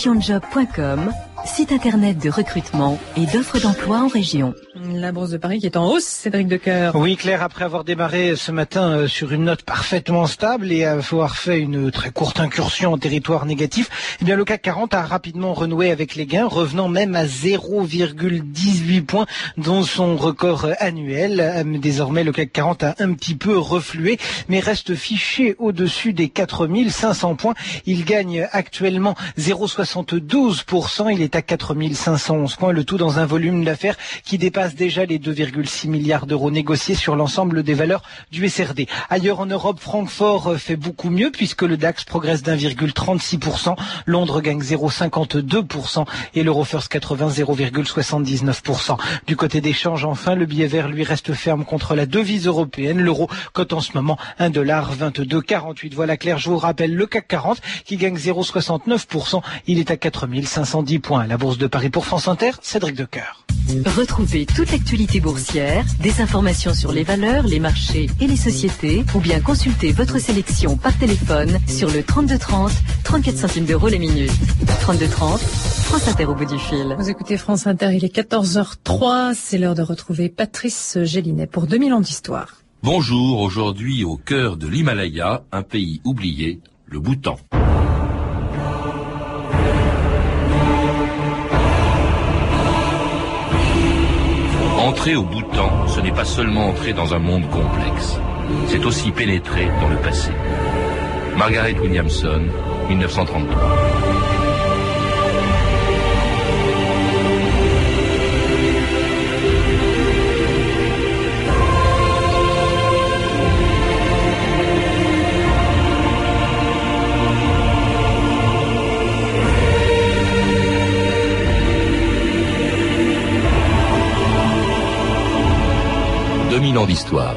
régionjob.com, site internet de recrutement et d'offres d'emploi en région. La bourse de Paris qui est en hausse, Cédric Decoeur. Oui, Claire, après avoir démarré ce matin euh, sur une note parfaitement stable et avoir fait une très courte incursion en territoire négatif, eh bien le CAC 40 a rapidement renoué avec les gains, revenant même à 0,18 points dont son record annuel. Euh, désormais, le CAC 40 a un petit peu reflué, mais reste fiché au-dessus des 4500 points. Il gagne actuellement 0,72%. Il est à 4511 points, le tout dans un volume d'affaires qui dépasse déjà les 2,6 milliards d'euros négociés sur l'ensemble des valeurs du SRD. Ailleurs en Europe, Francfort fait beaucoup mieux puisque le DAX progresse d'1,36%, Londres gagne 0,52% et l'Eurofirst 80 0,79%. Du côté des changes, enfin, le billet vert lui reste ferme contre la devise européenne. L'euro cote en ce moment 1,2248. Voilà clair, je vous rappelle le CAC 40 qui gagne 0,69%. Il est à 4510 points. La Bourse de Paris pour France Inter, Cédric Decoeur. Retrouvez toute l'actualité boursière, des informations sur les valeurs, les marchés et les sociétés, ou bien consultez votre sélection par téléphone sur le 3230, 34 centimes d'euros les minutes. 3230, France Inter au bout du fil. Vous écoutez France Inter, il est 14h03, c'est l'heure de retrouver Patrice Gélinet pour 2000 ans d'histoire. Bonjour, aujourd'hui au cœur de l'Himalaya, un pays oublié, le Bhoutan. Entrer au Bhoutan, ce n'est pas seulement entrer dans un monde complexe, c'est aussi pénétrer dans le passé. Margaret Williamson, 1933. D'histoire.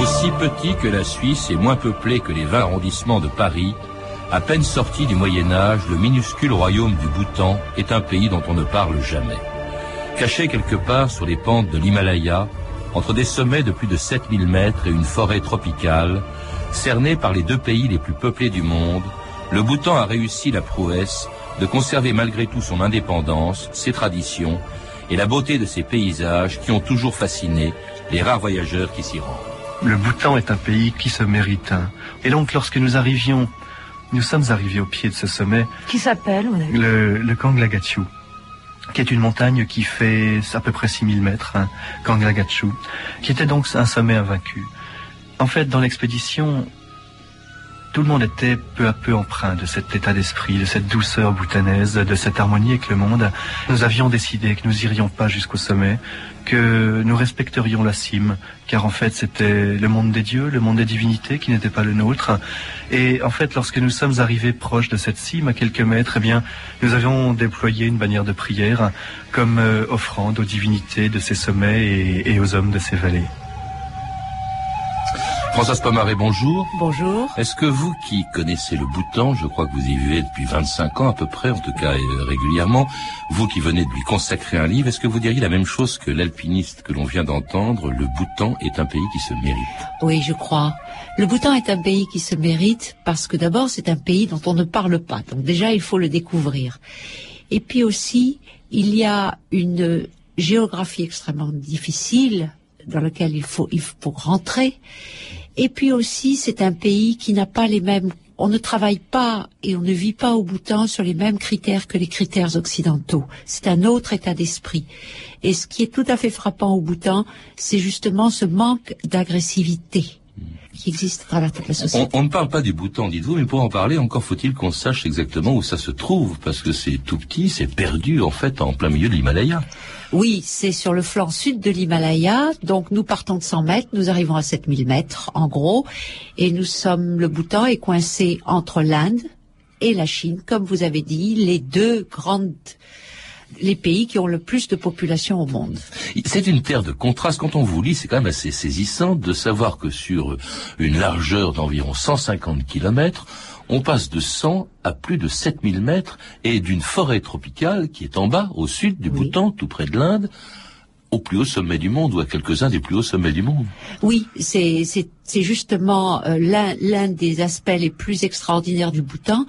Aussi petit que la Suisse et moins peuplé que les 20 arrondissements de Paris, à peine sorti du Moyen Âge, le minuscule royaume du Bhoutan est un pays dont on ne parle jamais. Caché quelque part sur les pentes de l'Himalaya, entre des sommets de plus de 7000 mètres et une forêt tropicale, cerné par les deux pays les plus peuplés du monde, le Bhoutan a réussi la prouesse de conserver malgré tout son indépendance, ses traditions et la beauté de ses paysages qui ont toujours fasciné les rares voyageurs qui s'y rendent. Le Bhoutan est un pays qui se mérite. Et donc lorsque nous arrivions, nous sommes arrivés au pied de ce sommet. Qui s'appelle Le, le Kanglagachu qui est une montagne qui fait à peu près 6000 mètres, hein, Kanglagachu, qui était donc un sommet invaincu. En fait, dans l'expédition, tout le monde était peu à peu empreint de cet état d'esprit, de cette douceur boutanaise, de cette harmonie avec le monde. Nous avions décidé que nous irions pas jusqu'au sommet, que nous respecterions la cime, car en fait c'était le monde des dieux, le monde des divinités qui n'était pas le nôtre. Et en fait, lorsque nous sommes arrivés proches de cette cime, à quelques mètres, eh bien, nous avions déployé une bannière de prière comme euh, offrande aux divinités de ces sommets et aux hommes de ces vallées. Françoise Pomaré, bonjour. Bonjour. Est-ce que vous qui connaissez le Bhoutan, je crois que vous y vivez depuis 25 ans à peu près, en tout cas euh, régulièrement, vous qui venez de lui consacrer un livre, est-ce que vous diriez la même chose que l'alpiniste que l'on vient d'entendre Le Bhoutan est un pays qui se mérite? Oui, je crois. Le Bhoutan est un pays qui se mérite parce que d'abord c'est un pays dont on ne parle pas. Donc déjà il faut le découvrir. Et puis aussi, il y a une géographie extrêmement difficile dans laquelle il faut, il faut rentrer. Et puis aussi, c'est un pays qui n'a pas les mêmes on ne travaille pas et on ne vit pas au Bhoutan sur les mêmes critères que les critères occidentaux. C'est un autre état d'esprit. Et ce qui est tout à fait frappant au Bhoutan, c'est justement ce manque d'agressivité qui existe à travers toute la société. On, ne parle pas du Bhoutan, dites-vous, mais pour en parler, encore faut-il qu'on sache exactement où ça se trouve, parce que c'est tout petit, c'est perdu en fait en plein milieu de l'Himalaya. Oui, c'est sur le flanc sud de l'Himalaya. Donc nous partons de 100 mètres, nous arrivons à 7000 mètres en gros, et nous sommes, le Bhoutan est coincé entre l'Inde et la Chine, comme vous avez dit, les deux grandes les pays qui ont le plus de population au monde. C'est une terre de contraste. Quand on vous lit, c'est quand même assez saisissant de savoir que sur une largeur d'environ 150 kilomètres, on passe de 100 à plus de 7000 mètres et d'une forêt tropicale qui est en bas, au sud du Bhoutan, tout près de l'Inde, au plus haut sommet du monde ou à quelques-uns des plus hauts sommets du monde. Oui, c'est justement euh, l'un l'un des aspects les plus extraordinaires du Bhoutan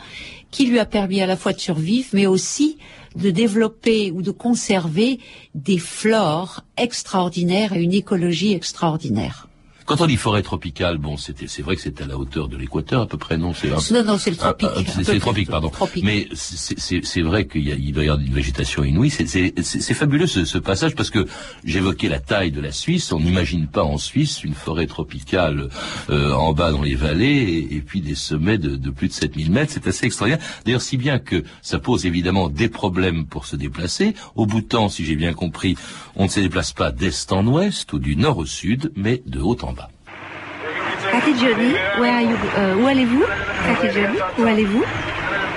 qui lui a permis à la fois de survivre, mais aussi de développer ou de conserver des flores extraordinaires et une écologie extraordinaire. Quand on dit forêt tropicale, bon, c'était, c'est vrai que c'est à la hauteur de l'équateur à peu près, non C'est non, non, c'est le tropique. Ah, ah, c'est le tropique, pardon. Mais c'est vrai qu'il y a, il doit y avoir une végétation inouïe. C'est fabuleux ce, ce, passage parce que j'évoquais la taille de la Suisse. On n'imagine pas en Suisse une forêt tropicale euh, en bas dans les vallées et, puis des sommets de, de, plus de 7000 mètres. C'est assez extraordinaire. D'ailleurs, si bien que ça pose évidemment des problèmes pour se déplacer. Au bout de temps, si j'ai bien compris, on ne se déplace pas d'est en ouest ou du nord au sud, mais de haut en bas. Cathy Johnny, euh, où allez-vous? Cathy Johnny, où allez-vous?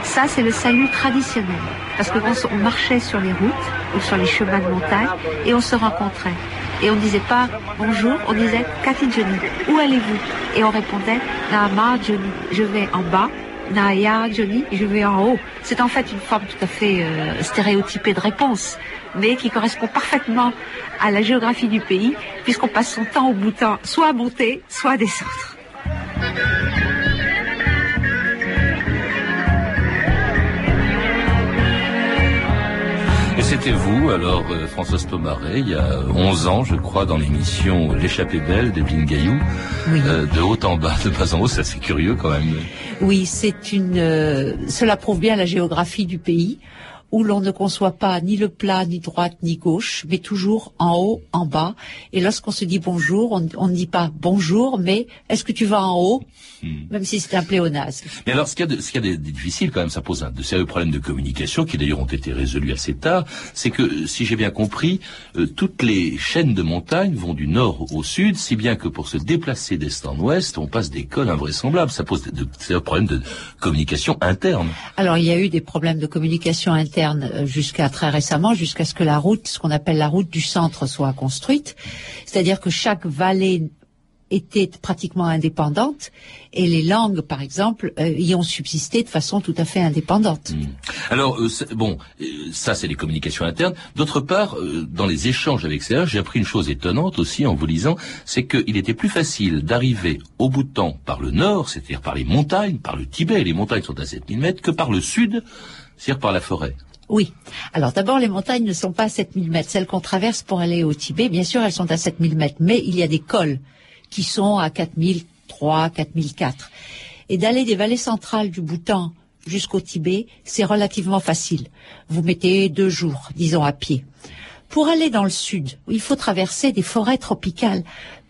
Ça, c'est le salut traditionnel. Parce que on marchait sur les routes ou sur les chemins de montagne et on se rencontrait. Et on ne disait pas bonjour, on disait Cathy Johnny, où allez-vous? Et on répondait Nama Johnny, je vais en bas. Naya Johnny, je vais en haut. C'est en fait une forme tout à fait euh, stéréotypée de réponse, mais qui correspond parfaitement à la géographie du pays, puisqu'on passe son temps au bouton soit à monter, soit à descendre. Et c'était vous, alors euh, Françoise il y a 11 ans, je crois, dans l'émission L'échappée belle d'Evelyne Gaillou, euh, de haut en bas, de bas en haut, c'est assez curieux quand même. Oui, c'est une. Euh, cela prouve bien la géographie du pays où l'on ne conçoit pas ni le plat, ni droite, ni gauche, mais toujours en haut, en bas. Et lorsqu'on se dit bonjour, on, ne dit pas bonjour, mais est-ce que tu vas en haut hmm. Même si c'est un pléonasme. Mais alors, ce qu'il y a de, ce qu'il y a de, difficile, quand même, ça pose un, de sérieux problèmes de communication, qui d'ailleurs ont été résolus assez tard, c'est que, si j'ai bien compris, euh, toutes les chaînes de montagnes vont du nord au sud, si bien que pour se déplacer d'est en ouest, on passe des cols invraisemblables. Ça pose de, de, problèmes de communication interne. Alors, il y a eu des problèmes de communication interne euh, jusqu'à très récemment, jusqu'à ce que la route, ce qu'on appelle la route du centre, soit construite. C'est-à-dire que chaque vallée était pratiquement indépendante et les langues, par exemple, euh, y ont subsisté de façon tout à fait indépendante. Hmm. Alors, euh, bon, ça c'est les communications internes. D'autre part, dans les échanges avec CH, j'ai appris une chose étonnante aussi en vous lisant, c'est qu'il était plus facile d'arriver au temps par le nord, c'est-à-dire par les montagnes, par le Tibet, les montagnes sont à 7000 mètres, que par le sud, par la forêt. Oui. Alors d'abord, les montagnes ne sont pas à 7000 mètres. Celles qu'on traverse pour aller au Tibet, bien sûr, elles sont à 7000 mètres. Mais il y a des cols qui sont à 4003, 4004. Et d'aller des vallées centrales du Bhoutan jusqu'au Tibet, c'est relativement facile. Vous mettez deux jours, disons, à pied. Pour aller dans le sud, il faut traverser des forêts tropicales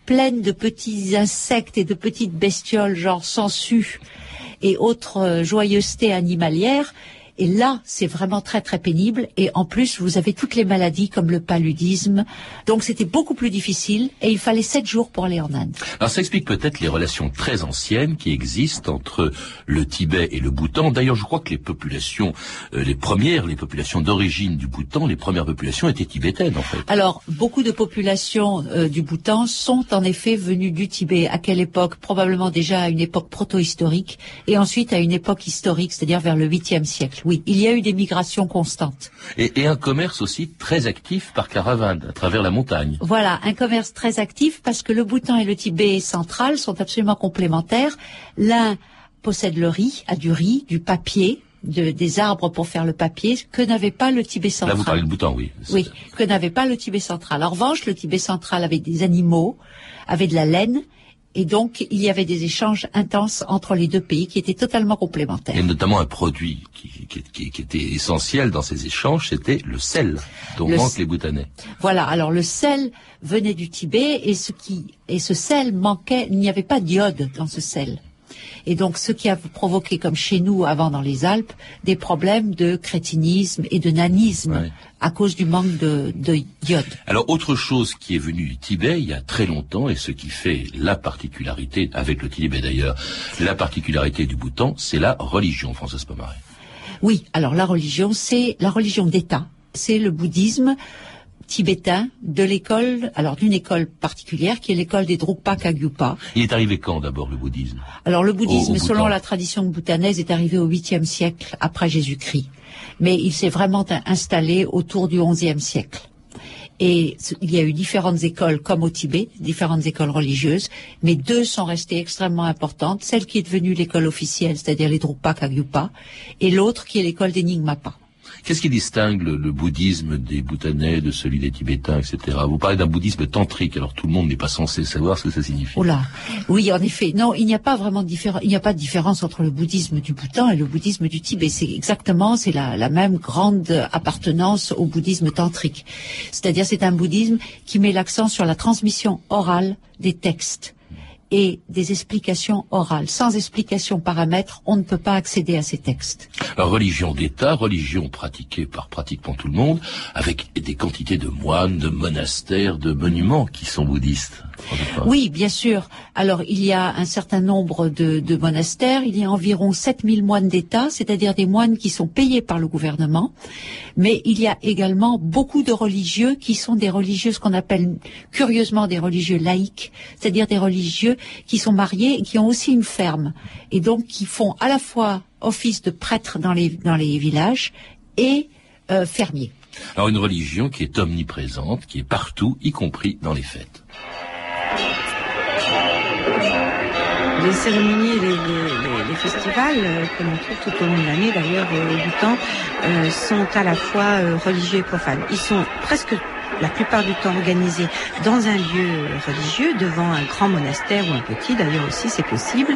pleines de petits insectes et de petites bestioles, genre sangsues et autres euh, joyeusetés animalières, et là, c'est vraiment très très pénible. Et en plus, vous avez toutes les maladies comme le paludisme. Donc c'était beaucoup plus difficile et il fallait sept jours pour aller en Inde. Alors ça explique peut-être les relations très anciennes qui existent entre le Tibet et le Bhoutan. D'ailleurs, je crois que les populations, euh, les premières, les populations d'origine du Bhoutan, les premières populations étaient tibétaines en fait. Alors beaucoup de populations euh, du Bhoutan sont en effet venues du Tibet. À quelle époque? Probablement déjà à une époque proto-historique et ensuite à une époque historique, c'est-à-dire vers le 8e siècle oui, il y a eu des migrations constantes. Et, un commerce aussi très actif par caravane à travers la montagne. Voilà, un commerce très actif parce que le Bhoutan et le Tibet central sont absolument complémentaires. L'un possède le riz, a du riz, du papier, des arbres pour faire le papier que n'avait pas le Tibet central. Là, vous parlez de Bhoutan, oui. Oui, que n'avait pas le Tibet central. En revanche, le Tibet central avait des animaux, avait de la laine, et donc, il y avait des échanges intenses entre les deux pays qui étaient totalement complémentaires. Et notamment un produit qui, qui, qui était essentiel dans ces échanges, c'était le sel dont manquent les Bhoutanais. Voilà. Alors, le sel venait du Tibet et ce qui et ce sel manquait. Il n'y avait pas d'iode dans ce sel. Et donc, ce qui a provoqué, comme chez nous avant dans les Alpes, des problèmes de crétinisme et de nanisme à cause du manque de, de iode. Alors, autre chose qui est venue du Tibet il y a très longtemps, et ce qui fait la particularité, avec le Tibet d'ailleurs, la particularité du Bhoutan, c'est la religion, Françoise Pomaré. Oui, alors la religion, c'est la religion d'État. C'est le bouddhisme tibétain de l'école, alors d'une école particulière qui est l'école des Drukpa Kagyupa. Il est arrivé quand d'abord le bouddhisme? Alors le bouddhisme, selon la tradition bhoutanaise, est arrivé au 8e siècle après Jésus-Christ, mais il s'est vraiment installé autour du 11e siècle. Et il y a eu différentes écoles, comme au Tibet, différentes écoles religieuses, mais deux sont restées extrêmement importantes. Celle qui est devenue l'école officielle, c'est-à-dire les Drupa Kagyupa, et l'autre qui est l'école des Nyingmapa. Qu'est-ce qui distingue le, bouddhisme des Bhoutanais, de celui des Tibétains, etc. Vous parlez d'un bouddhisme tantrique, alors tout le monde n'est pas censé savoir ce que ça signifie. Oui, en effet. Non, il n'y a pas vraiment de différence. Il n'y a pas de différence entre le bouddhisme du Bhoutan et le bouddhisme du Tibet. C'est exactement, c'est la, la même grande appartenance au bouddhisme tantrique. C'est-à-dire, c'est un bouddhisme qui met l'accent sur la transmission orale des textes et des explications orales. Sans explication paramètres, on ne peut pas accéder à ces textes. Religion d'État, religion pratiquée par pratiquement tout le monde, avec des quantités de moines, de monastères, de monuments qui sont bouddhistes. Oui, bien sûr. Alors, il y a un certain nombre de, de monastères. Il y a environ 7000 moines d'État, c'est-à-dire des moines qui sont payés par le gouvernement. Mais il y a également beaucoup de religieux qui sont des religieux, ce qu'on appelle curieusement des religieux laïcs, c'est-à-dire des religieux qui sont mariés et qui ont aussi une ferme. Et donc, qui font à la fois office de prêtre dans les, dans les villages et euh, fermiers. Alors, une religion qui est omniprésente, qui est partout, y compris dans les fêtes. les cérémonies et les, festivals euh, que l'on trouve tout au long de l'année, d'ailleurs au du temps, euh, sont à la fois euh, religieux et profanes. Ils sont presque la plupart du temps organisé dans un lieu religieux, devant un grand monastère ou un petit, d'ailleurs aussi c'est possible,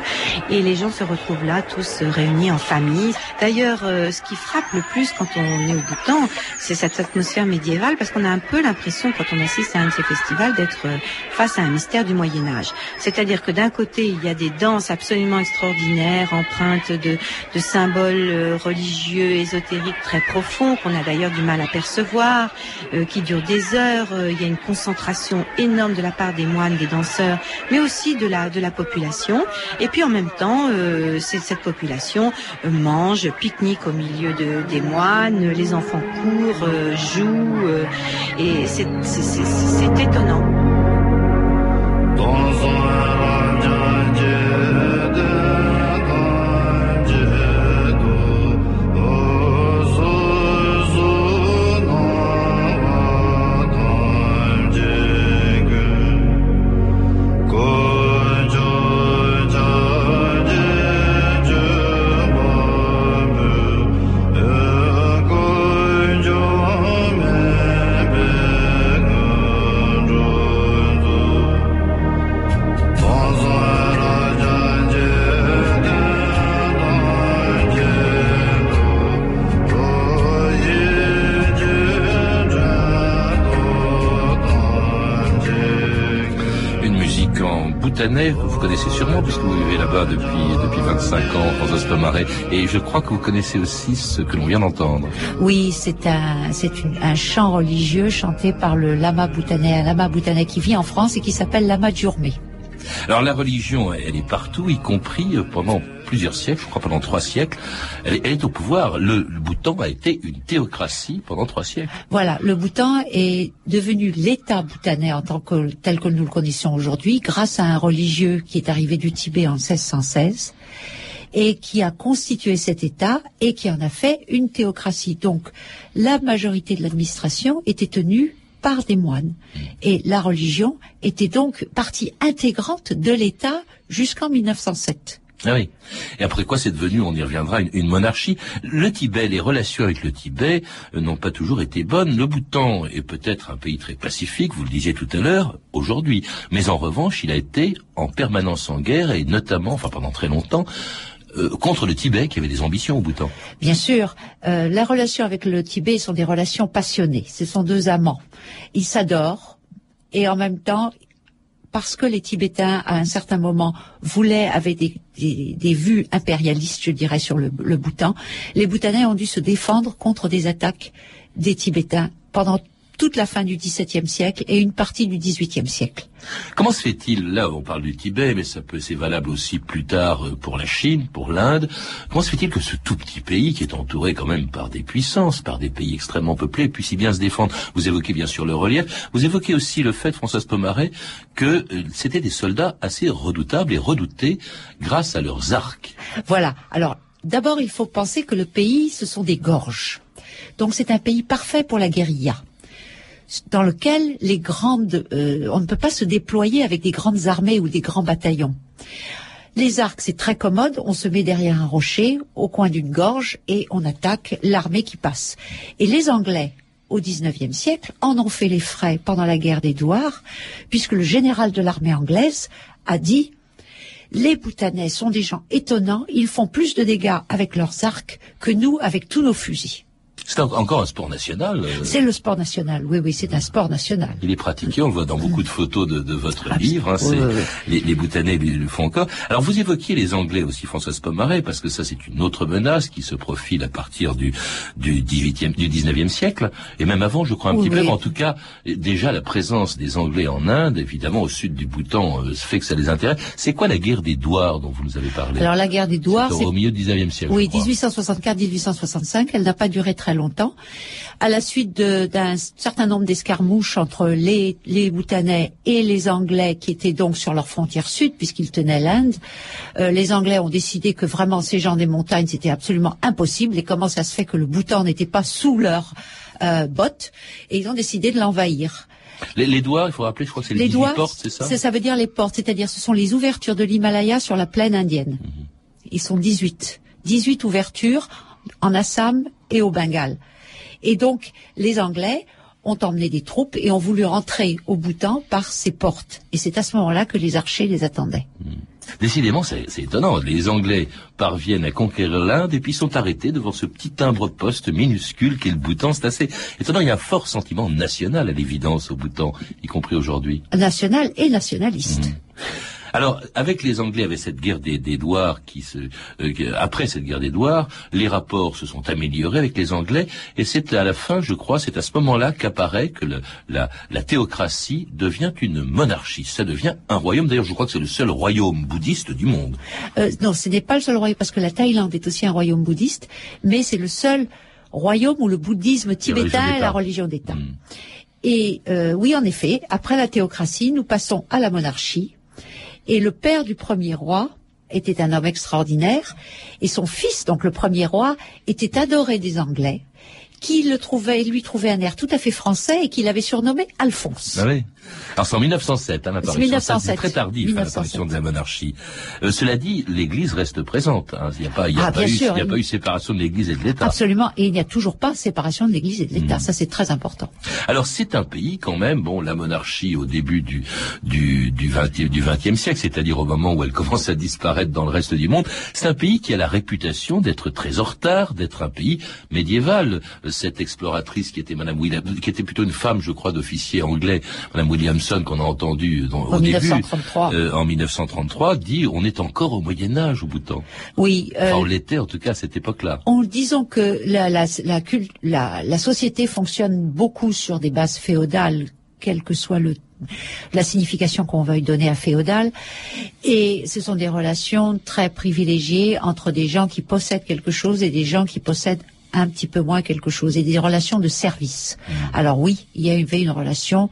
et les gens se retrouvent là tous réunis en famille. D'ailleurs, euh, ce qui frappe le plus quand on est au Bhoutan, c'est cette atmosphère médiévale, parce qu'on a un peu l'impression, quand on assiste à un de ces festivals, d'être euh, face à un mystère du Moyen Âge. C'est-à-dire que d'un côté, il y a des danses absolument extraordinaires, empreintes de, de symboles euh, religieux, ésotériques très profonds, qu'on a d'ailleurs du mal à percevoir, qui durent des heures, euh, il y a une concentration énorme de la part des moines, des danseurs, mais aussi de la, de la population. Et puis en même temps, euh, cette population euh, mange, pique-nique au milieu de, des moines, les enfants courent, jouent, et c'est étonnant. vous crois que vous connaissez aussi ce que l'on vient d'entendre. Oui, c'est un, c'est un chant religieux chanté par le lama bhoutanais, un lama bhoutanais qui vit en France et qui s'appelle lama Djurmé. Alors la religion, elle est partout, y compris euh, pendant plusieurs siècles, je crois pendant trois siècles, elle, est au pouvoir. Le, Bhoutan a été une théocratie pendant trois siècles. Voilà, le Bhoutan est devenu l'État bhoutanais en tant que tel que nous le connaissons aujourd'hui, grâce à un religieux qui est arrivé du Tibet en 1616 et qui a constitué cet État et qui en a fait une théocratie. Donc, la majorité de l'administration était tenue par des moines. Et la religion était donc partie intégrante de l'État jusqu'en 1907. Ah oui. Et après quoi c'est devenu, on y reviendra, une, monarchie. Le Tibet, les relations avec le Tibet euh, n'ont pas toujours été bonnes. Le Bhoutan est peut-être un pays très pacifique, vous le disiez tout à l'heure, aujourd'hui. Mais en revanche, il a été en permanence en guerre et notamment, enfin pendant très longtemps, euh, contre le Tibet qui avait des ambitions au Bhoutan. Bien sûr, euh, la relation avec le Tibet sont des relations passionnées. Ce sont deux amants. Ils s'adorent et en même temps, parce que les Tibétains, à un certain moment, voulaient, avaient des, des, vues impérialistes, je dirais, sur le, le Bhoutan, les Bhoutanais ont dû se défendre contre des attaques des Tibétains pendant toute la fin du XVIIe siècle et une partie du XVIIIe siècle. Comment se fait-il, là on parle du Tibet, mais ça peut c'est valable aussi plus tard euh, pour la Chine, pour l'Inde, comment se fait-il que ce tout petit pays, qui est entouré quand même par des puissances, par des pays extrêmement peuplés, puisse si bien se défendre? Vous évoquez bien sûr le relief, vous évoquez aussi le fait, Françoise Pomaret, que euh, c'était des soldats assez redoutables et redoutés grâce à leurs arcs. Voilà, alors d'abord il faut penser que le pays, ce sont des gorges. Donc c'est un pays parfait pour la guérilla. Dans lequel les grandes, euh, on ne peut pas se déployer avec des grandes armées ou des grands bataillons. Les arcs, c'est très commode. On se met derrière un rocher, au coin d'une gorge, et on attaque l'armée qui passe. Et les Anglais, au XIXe siècle, en ont fait les frais pendant la guerre d'Édouard, puisque le général de l'armée anglaise a dit les Bhoutanais sont des gens étonnants, ils font plus de dégâts avec leurs arcs que nous avec tous nos fusils. C'est encore un sport national. euh. C'est le sport national, oui, oui, c'est un sport national. Il est pratiqué, on le voit dans beaucoup de photos de, de votre Absolument. livre. hein, Oui, c'est- oui, oui. Les, les Bhoutanais le font encore. Alors vous évoquiez les Anglais aussi, Françoise Pomaré, parce que ça c'est une autre menace qui se profile à partir du du 18e, du 19e siècle, et même avant, je crois un petit peu. Mais en tout cas, déjà la présence des Anglais en Inde, évidemment au sud du Bhoutan, euh, fait que ça les intéresse. C'est quoi la guerre des Douars dont vous nous avez parlé? Alors la guerre des douars, C'est au milieu du 19e siècle. Oui, je crois. 1864-1865, elle n'a pas duré très longtemps. À la suite d'un certain nombre d'escarmouches entre les, les Bhoutanais et les Anglais qui étaient donc sur leur frontière sud puisqu'ils tenaient l'Inde, euh, les Anglais ont décidé que vraiment ces gens des montagnes c'était absolument impossible et comment ça se fait que le Bhoutan n'était pas sous leurs euh, bottes? Et ils ont décidé de l'envahir. Les, les Douars, il faut rappeler, je crois que c'est les, Les 18 doigts, portes, c'est ça ça veut dire les portes, c'est-à-dire ce sont les ouvertures de l'Himalaya sur la plaine indienne. Mhm. Ils sont 18. 18 ouvertures en Assam et au Bengale. Et donc, les Anglais ont emmené des troupes et ont voulu rentrer au Bhoutan par ces portes. Et c'est à ce moment-là que les archers les attendaient. Décidément, c'est étonnant. Les Anglais parviennent à conquérir l'Inde et puis sont arrêtés devant ce petit timbre-poste minuscule qu'est le Bhoutan. C'est assez étonnant. Il y a un fort sentiment national à l'évidence au Bhoutan, y compris aujourd'hui. National et nationaliste. Mhm. Alors, avec les Anglais, avec cette guerre des, des Douars, qui se, euh, après cette guerre des Douars, les rapports se sont améliorés avec les Anglais, et c'est à la fin, je crois, c'est à ce moment-là qu'apparaît que le- la, la théocratie devient une monarchie. Ça devient un royaume. D'ailleurs, je crois que c'est le seul royaume bouddhiste du monde. Euh, non, ce n'est pas le seul royaume, parce que la Thaïlande est aussi un royaume bouddhiste, mais c'est le seul royaume où le bouddhisme tibétain est la religion d'État. Mm. Et euh, oui, en effet, après la théocratie, nous passons à la monarchie. Et le père du premier roi était un homme extraordinaire. Et son fils, donc le premier roi, était adoré des Anglais, qui le trouvaient, lui trouvaient un air tout à fait français et qu'il avait surnommé Alphonse. Ah oui. Alors c'est en 1907, hein, l'apparition. C'est 1907. Ça, C'est très tardif, hein, 1907. l'apparition de la monarchie. Euh, cela dit, l'Église reste présente. hein. Il n'y a pas, il y a Ah, pas eu, sûr, il y a pas eu séparation de l'Église et de l'État. Absolument. Et il n'y a toujours pas séparation de l'Église et de l'État. Mm. Ça, c'est très important. Alors c'est un pays quand même, bon, la monarchie au début du du du 20e, du 20e siècle, c'est-à-dire au moment où elle commence à disparaître dans le reste du monde, c'est un pays qui a la réputation d'être très en retard, d'être un pays médiéval. Cette exploratrice qui était Madame William, qui était plutôt une femme, je crois, d'officier anglais, Madame Williamson, qu'on a entendu dans, En au début. 1933. euh, en 1933, dit on est encore au Moyen Âge au Bhoutan. Oui. euh, Enfin, on l'était en tout cas à cette époque-là. En disant que la, la, la, cult- la, la société fonctionne beaucoup sur des bases féodales, quelle que soit le, la signification qu'on veuille donner à féodal, et ce sont des relations très privilégiées entre des gens qui possèdent quelque chose et des gens qui possèdent un petit peu moins quelque chose, et des relations de service. Alors oui, il y avait une relation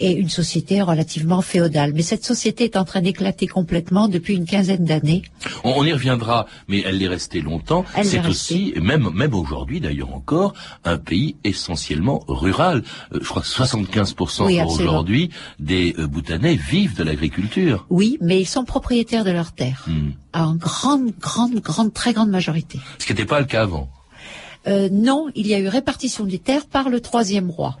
et une société relativement féodale. Mais cette société est en train d'éclater complètement depuis une quinzaine d'années. On, on y reviendra, mais elle est restée longtemps. Elle C'est est aussi, même même aujourd'hui d'ailleurs encore, un pays essentiellement rural. Euh, je crois que 75% Oui, aujourd'hui des euh, Bhoutanais vivent de l'agriculture. Oui, mais ils sont propriétaires de leurs terres. Hmm. en grande, grande, grande, très grande majorité. Ce qui n'était pas le cas avant. Euh, non, il y a eu répartition des terres par le troisième roi.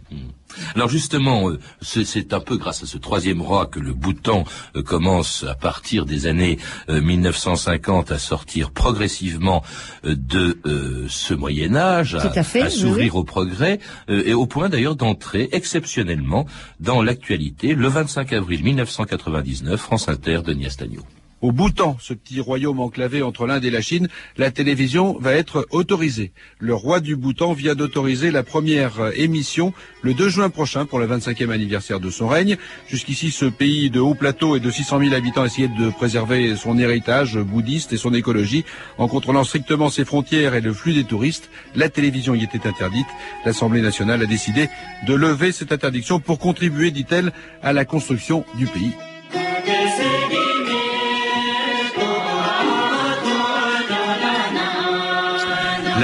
Alors justement, euh, c'est un peu grâce à ce troisième roi que le Bhoutan euh, commence à partir des années euh, 1950 à sortir progressivement euh, de euh, ce Moyen Âge, à s'ouvrir oui. au progrès, euh, et au point d'ailleurs d'entrer exceptionnellement dans l'actualité le 25 avril 1999, France Inter, Denis Astagno. Au Bhoutan, ce petit royaume enclavé entre l'Inde et la Chine, la télévision va être autorisée. Le roi du Bhoutan vient d'autoriser la première euh, émission le 2 juin prochain pour le 25e anniversaire de son règne. Jusqu'ici, ce pays de haut plateau et de 600 000 habitants essayait de préserver son héritage bouddhiste et son écologie en contrôlant strictement ses frontières et le flux des touristes. La télévision y était interdite. L'Assemblée nationale a décidé de lever cette interdiction pour contribuer, dit-elle, à la construction du pays.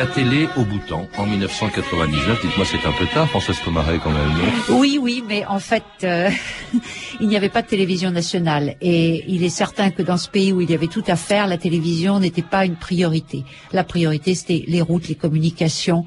La télé au Bhoutan en 1999. Dites-moi, c'est un peu tard, Françoise Pomaret, quand même. non? Oui, oui, mais en fait, euh, il n'y avait pas de télévision nationale. Et il est certain que dans ce pays où il y avait tout à faire, la télévision n'était pas une priorité. La priorité, c'était les routes, les communications,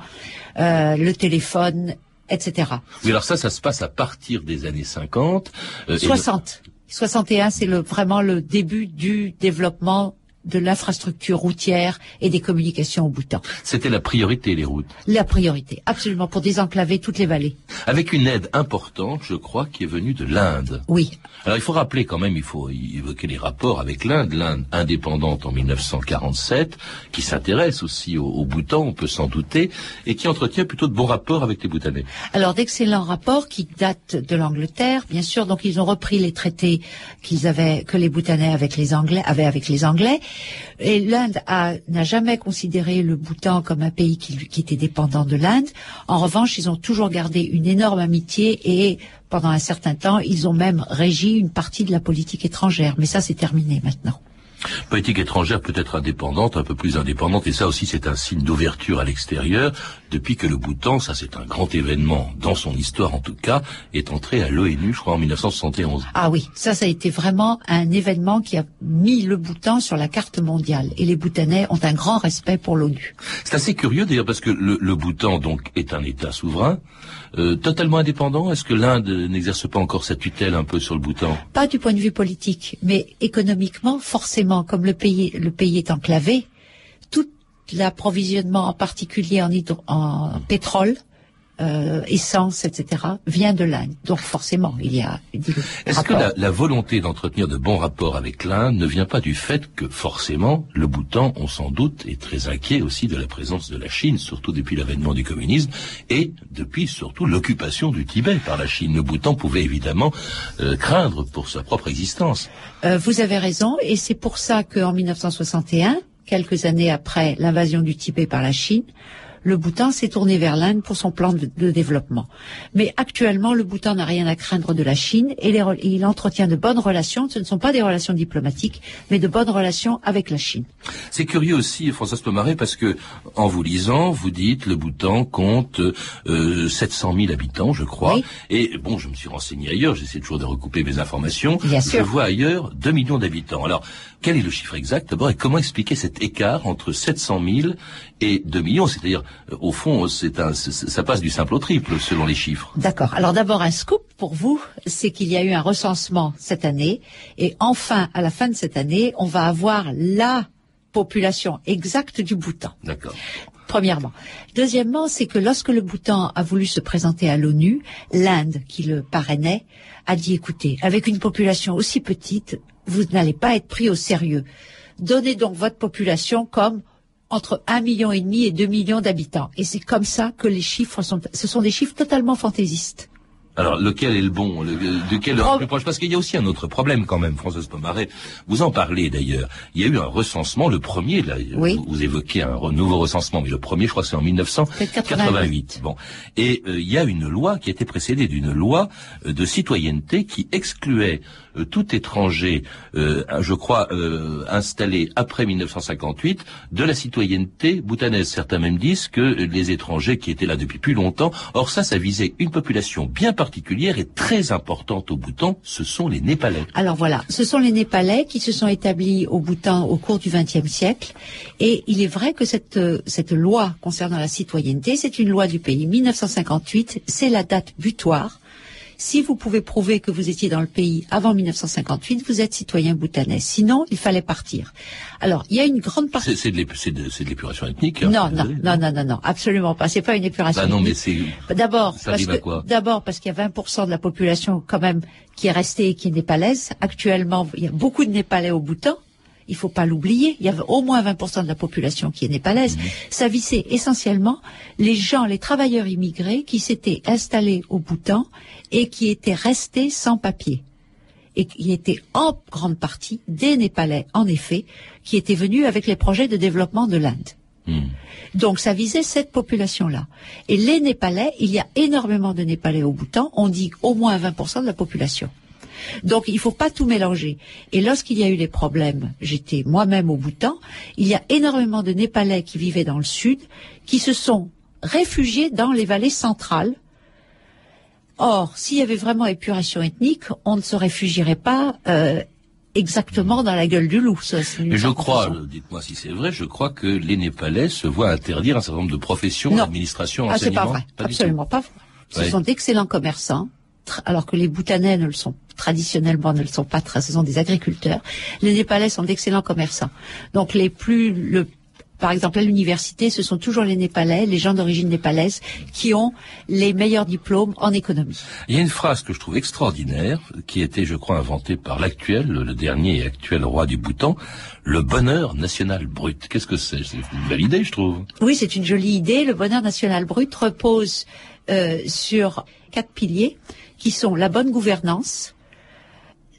euh, le téléphone, etc. Oui, alors ça, ça se passe à partir des années 50. euh, et le- 60. 61, c'est le, vraiment le début du développement de l'infrastructure routière et des communications au Bhoutan. C'était la priorité, les routes. La priorité, absolument, pour désenclaver toutes les vallées. Avec une aide importante, je crois, qui est venue de l'Inde. Oui, Alors il faut rappeler quand même, il faut évoquer les rapports avec l'Inde, l'Inde indépendante en 1947, qui s'intéresse aussi au, au Bhoutan, on peut s'en douter, et qui entretient plutôt de bons rapports avec les Bhoutanais. Alors d'excellents rapports qui datent de l'Angleterre, bien sûr. Donc ils ont repris les traités qu'ils avaient, que les Bhoutanais avec les Anglais avaient avec les Anglais. Et l'Inde n'a jamais considéré le Bhoutan comme un pays qui, qui était dépendant de l'Inde. En revanche, ils ont toujours gardé une énorme amitié et pendant un certain temps, ils ont même régi une partie de la politique étrangère. Mais ça, c'est terminé maintenant. Politique étrangère peut-être indépendante, un peu plus indépendante, et ça aussi c'est un signe d'ouverture à l'extérieur, depuis que le Bhoutan, ça c'est un grand événement dans son histoire en tout cas, est entré à l'ONU, je crois, en 1971. Ah oui, ça, ça a été vraiment un événement qui a mis le Bhoutan sur la carte mondiale. Et les Bhoutanais ont un grand respect pour l'ONU. C'est assez curieux d'ailleurs parce que le, le Bhoutan donc est un État souverain, euh, totalement indépendant. Est-ce que l'Inde n'exerce pas encore sa tutelle un peu sur le Bhoutan? Pas du point de vue politique, mais économiquement, forcément, comme le pays, le pays est enclavé, tout l'approvisionnement, en particulier en, hydro- en pétrole, euh, essence, etc., vient de l'Inde. Donc forcément, il y a des Est-ce que la, la volonté d'entretenir de bons rapports avec l'Inde ne vient pas du fait que forcément le Bhoutan, on s'en doute, est très inquiet aussi de la présence de la Chine, surtout depuis l'avènement du communisme et depuis surtout l'occupation du Tibet par la Chine. Le Bhoutan pouvait évidemment euh, craindre pour sa propre existence. Euh, vous avez raison, et c'est pour ça qu'en 1961, quelques années après l'invasion du Tibet par la Chine, le Bhoutan s'est tourné vers l'Inde pour son plan de, de développement. Mais actuellement, le Bhoutan n'a rien à craindre de la Chine et, les il entretient de bonnes relations. Ce ne sont pas des relations diplomatiques, mais de bonnes relations avec la Chine. C'est curieux aussi, Françoise Pomaret, parce que en vous lisant, vous dites le Bhoutan compte euh, 700 000 habitants, je crois. Oui. Et bon, je me suis renseigné ailleurs, j'essaie toujours de recouper mes informations. Bien je sûr. vois ailleurs 2 millions d'habitants. Alors, quel est le chiffre exact d'abord et comment expliquer cet écart entre 700 000 et 2 millions? C'est-à-dire, euh, au fond, c'est un, c'est- ça passe du simple au triple selon les chiffres. D'accord. Alors d'abord, un scoop pour vous, c'est qu'il y a eu un recensement cette année. Et enfin, à la fin de cette année, on va avoir la population exacte du Bhoutan. D'accord. Premièrement. Deuxièmement, c'est que lorsque le Bhoutan a voulu se présenter à l'ONU, l'Inde, qui le parrainait, a dit écoutez, avec une population aussi petite, vous n'allez pas être pris au sérieux. Donnez donc votre population comme entre un million et demi et deux millions d'habitants. Et c'est comme ça que les chiffres sont, ce sont des chiffres totalement fantaisistes. Alors, lequel est le bon le- De quel est le Pro- plus proche? Parce qu'il y a aussi un autre problème quand même, Françoise Pomaret. Vous en parlez d'ailleurs. Il y a eu un recensement, le premier, là, Oui. vous, vous évoquez un re- nouveau recensement, mais le premier, je crois que c'est en 1988. Bon. Et euh, il y a une loi qui été précédée d'une loi euh, de citoyenneté qui excluait euh, tout étranger, euh, je crois, euh, installé après 1958, de la citoyenneté bhoutanaise. Certains même disent que les étrangers qui étaient là depuis plus longtemps, or ça, ça visait une population bien particulière et très importante au Bhoutan, ce sont les Népalais. Alors voilà, ce sont les Népalais qui se sont établis au Bhoutan au cours du XXe siècle. Et il est vrai que cette, cette loi concernant la citoyenneté, c'est une loi du pays 1958, c'est la date butoir. Si vous pouvez prouver que vous étiez dans le pays avant 1958, vous êtes citoyen bhoutanais. Sinon, il fallait partir. Alors, il y a une grande partie... C'est de l'épuration ethnique. hein, Non, non, non, non, non, non, absolument pas. C'est pas une épuration. Bah non, mais ethnique. c'est... D'abord, parce que d'abord parce qu'il y a 20% de la population quand même qui est restée et qui est népalaise. Actuellement, il y a beaucoup de Népalais au Bhoutan. Il faut pas l'oublier. Il y a au moins 20% de la population qui est népalaise. Mhm. Ça visait essentiellement les gens, les travailleurs immigrés qui s'étaient installés au Bhoutan et qui étaient restés sans papier. Et qui étaient en grande partie des Népalais, en effet, qui étaient venus avec les projets de développement de l'Inde. Hmm. Donc ça visait cette population-là. Et les Népalais, il y a énormément de Népalais au Bhoutan, on dit au moins 20% de la population. Donc il faut pas tout mélanger. Et lorsqu'il y a eu les problèmes, j'étais moi-même au Bhoutan, il y a énormément de Népalais qui vivaient dans le sud, qui se sont réfugiés dans les vallées centrales. Or, s'il y avait vraiment épuration ethnique, on ne se réfugierait pas euh, exactement dans la gueule du loup. Ça, Mais je crois, euh, dites-moi si c'est vrai, je crois que les Népalais se voient interdire un certain nombre de professions, Non. d'administration, Ah, c'est pas vrai. Absolument pas vrai. Ce Ouais. sont d'excellents commerçants, alors que les Bhoutanais ne le sont traditionnellement ne le sont pas. Ce sont des agriculteurs. Les Népalais sont d'excellents commerçants. Donc les plus le par exemple, à l'université, ce sont toujours les Népalais, les gens d'origine népalaise, qui ont les meilleurs diplômes en économie. Il y a une phrase que je trouve extraordinaire, qui était, je crois, inventée par l'actuel, le dernier et actuel roi du Bhoutan, le bonheur national brut. Qu'est-ce que c'est? C'est une belle idée, je trouve. Oui, c'est une jolie idée. Le bonheur national brut repose euh, sur quatre piliers qui sont la bonne gouvernance,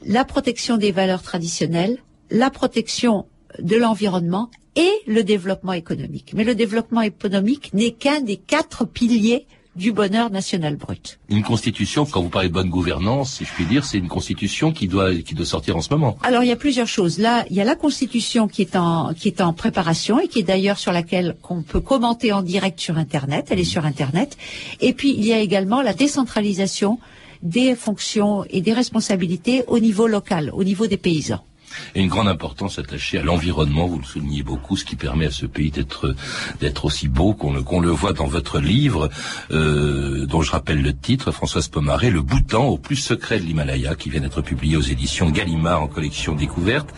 la protection des valeurs traditionnelles, la protection de l'environnement et le développement économique. Mais le développement économique n'est qu'un des quatre piliers du bonheur national brut. Une constitution, quand vous parlez de bonne gouvernance, si je puis dire, c'est une constitution qui doit, qui doit sortir en ce moment. Alors il y a plusieurs choses. Là, il y a la Constitution qui est en qui est en préparation et qui est d'ailleurs sur laquelle qu'on peut commenter en direct sur Internet. Elle est sur Internet. Et puis il y a également la décentralisation des fonctions et des responsabilités au niveau local, au niveau des paysans. Et une grande importance attachée à l'environnement, vous le soulignez beaucoup, ce qui permet à ce pays d'être d'être aussi beau qu'on le, qu'on le voit dans votre livre, euh, dont je rappelle le titre, Françoise Pomaré, Le Bhoutan au plus secret de l'Himalaya, qui vient d'être publié aux éditions Gallimard en collection découverte.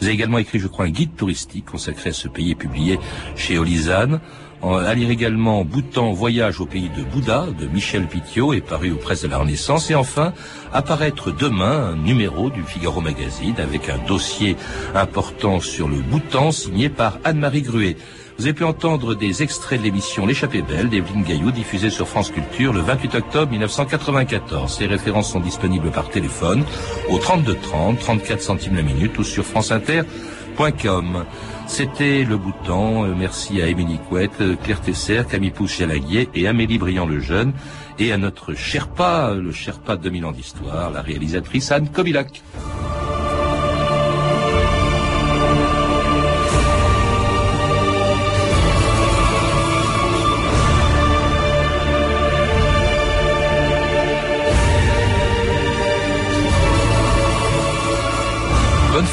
Vous avez également écrit, je crois, un guide touristique consacré à ce pays publié chez Olizane. À lire également Bhoutan, voyage au pays de Bouddha de Michel Pitiot est paru aux presses de la Renaissance. Et enfin, apparaître demain un numéro du Figaro Magazine avec un dossier important sur le Bhoutan signé par Anne-Marie Gruet. Vous avez pu entendre des extraits de l'émission L'échappée belle d'Evelyne Gaillot diffusée sur France Culture le 28 octobre 1994. Ces références sont disponibles par téléphone au 32 30, 34 centimes la minute ou sur franceinter.com. C'était le Bhoutan. Euh, Merci à Émilie Couette, euh, Claire Tesser, Camille Pouche-Chalaguier et Amélie Briand-le-Jeune et à notre Sherpa, le Sherpa de 2000 ans d'histoire, la réalisatrice Anne Kobilac.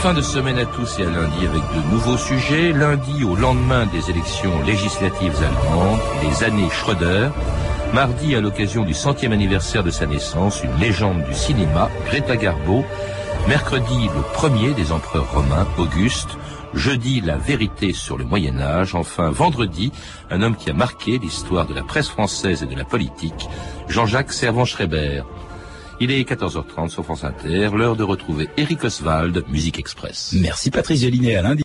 Fin de semaine à tous et à lundi avec de nouveaux sujets. Lundi au lendemain des élections législatives allemandes, les années Schröder. Mardi à l'occasion du centième anniversaire de sa naissance, une légende du cinéma, Greta Garbo. Mercredi, le premier des empereurs romains, Auguste. Jeudi, la vérité sur le Moyen Âge. Enfin, vendredi, un homme qui a marqué l'histoire de la presse française et de la politique, Jean-Jacques Servan-Schreiber. Il est 14h30 sur France Inter, l'heure de retrouver Eric Oswald, Musique Express. Merci Patrice Gélinet, à lundi.